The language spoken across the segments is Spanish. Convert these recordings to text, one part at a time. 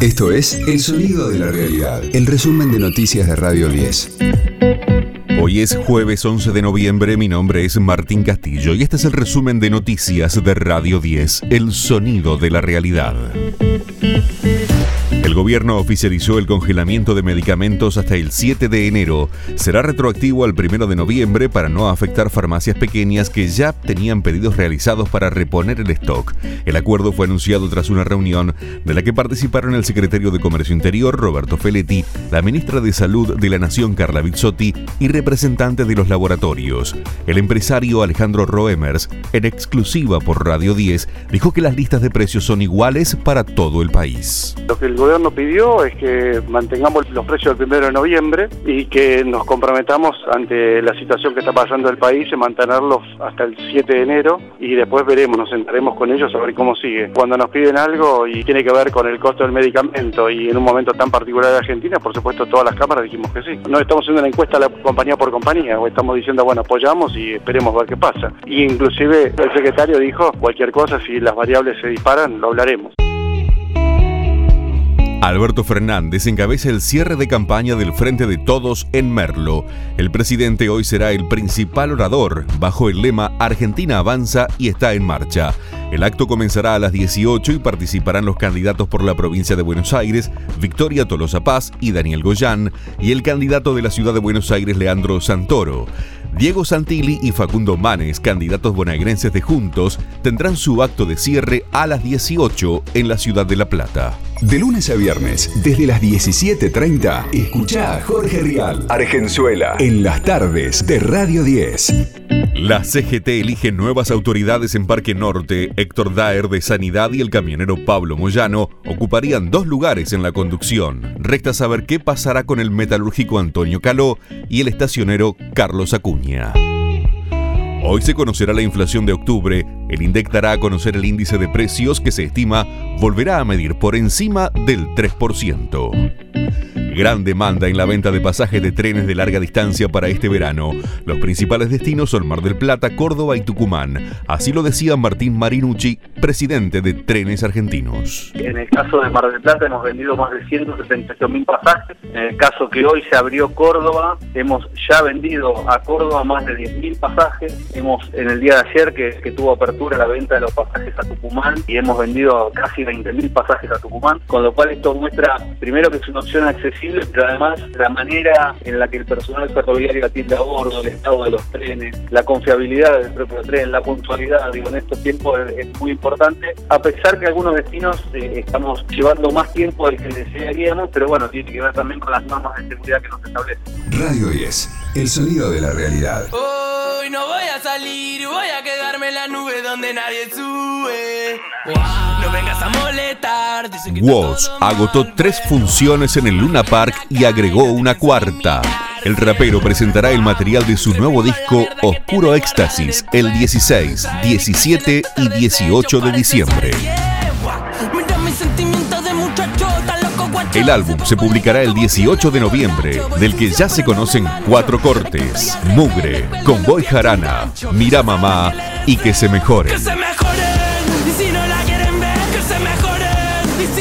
Esto es El Sonido de la Realidad, el resumen de noticias de Radio 10. Hoy es jueves 11 de noviembre, mi nombre es Martín Castillo y este es el resumen de noticias de Radio 10, El Sonido de la Realidad. El gobierno oficializó el congelamiento de medicamentos hasta el 7 de enero. Será retroactivo al 1 de noviembre para no afectar farmacias pequeñas que ya tenían pedidos realizados para reponer el stock. El acuerdo fue anunciado tras una reunión de la que participaron el secretario de Comercio Interior, Roberto Feletti, la ministra de Salud de la Nación, Carla Bizzotti, y representantes de los laboratorios. El empresario Alejandro Roemers, en exclusiva por Radio 10, dijo que las listas de precios son iguales para todo el país. Lo que el gobierno pidió es que mantengamos los precios del primero de noviembre y que nos comprometamos ante la situación que está pasando el país en mantenerlos hasta el 7 de enero y después veremos, nos sentaremos con ellos a ver cómo sigue. Cuando nos piden algo y tiene que ver con el costo del medicamento y en un momento tan particular de Argentina, por supuesto todas las cámaras dijimos que sí. No estamos haciendo una encuesta a compañía por compañía, o estamos diciendo, bueno, apoyamos y esperemos ver qué pasa. Y inclusive el secretario dijo, cualquier cosa, si las variables se disparan, lo hablaremos. Alberto Fernández encabeza el cierre de campaña del Frente de Todos en Merlo. El presidente hoy será el principal orador bajo el lema Argentina avanza y está en marcha. El acto comenzará a las 18 y participarán los candidatos por la provincia de Buenos Aires, Victoria Tolosa Paz y Daniel Goyán, y el candidato de la ciudad de Buenos Aires, Leandro Santoro. Diego Santilli y Facundo Manes, candidatos bonaerenses de Juntos, tendrán su acto de cierre a las 18 en la ciudad de La Plata. De lunes a viernes, desde las 17.30, escucha a Jorge Rial, Argenzuela, en las tardes de Radio 10. La CGT elige nuevas autoridades en Parque Norte. Héctor Daer de Sanidad y el camionero Pablo Moyano ocuparían dos lugares en la conducción. Resta saber qué pasará con el metalúrgico Antonio Caló y el estacionero Carlos Acuña. Hoy se conocerá la inflación de octubre. El INDEC dará a conocer el índice de precios que se estima volverá a medir por encima del 3%. Gran demanda en la venta de pasajes de trenes de larga distancia para este verano. Los principales destinos son Mar del Plata, Córdoba y Tucumán. Así lo decía Martín Marinucci, presidente de Trenes Argentinos. En el caso de Mar del Plata hemos vendido más de 178 mil pasajes. En el caso que hoy se abrió Córdoba, hemos ya vendido a Córdoba más de 10 mil pasajes. Hemos en el día de ayer que, que, tuvo apertura la venta de los pasajes a Tucumán y hemos vendido casi 20 mil pasajes a Tucumán, con lo cual esto muestra primero que es una opción accesible pero además la manera en la que el personal ferroviario atiende a bordo, el estado de los trenes, la confiabilidad del propio tren, la puntualidad, digo, en estos tiempos es, muy importante, a pesar que algunos destinos eh, estamos llevando más tiempo del que desearíamos, pero bueno, tiene que ver también con las normas de seguridad que nos establecen. Radio 10, el sonido de la realidad. Hoy no voy a salir, voy a quedarme en la nube donde nadie sube. No vengas a molestar. Agotó tres funciones en el Luna Park y agregó una cuarta. El rapero presentará el material de su nuevo disco Oscuro Éxtasis el 16, 17 y 18 de diciembre. El álbum se publicará el 18 de noviembre, del que ya se conocen cuatro cortes: Mugre, Convoy Jarana, Mira Mamá y Que se mejore.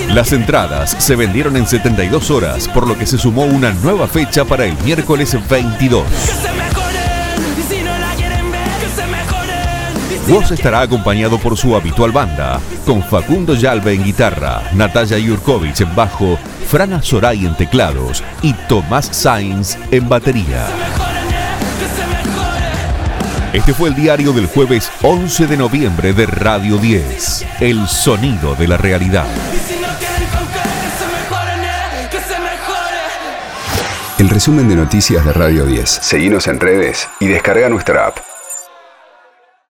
Las entradas se vendieron en 72 horas, por lo que se sumó una nueva fecha para el miércoles 22. Woz estará acompañado por su habitual banda, con Facundo Yalbe en guitarra, Natalia Yurkovich en bajo, Frana Soray en teclados y Tomás Sainz en batería. Este fue el diario del jueves 11 de noviembre de Radio 10, El Sonido de la Realidad. El resumen de noticias de Radio 10. Seguimos en redes y descarga nuestra app.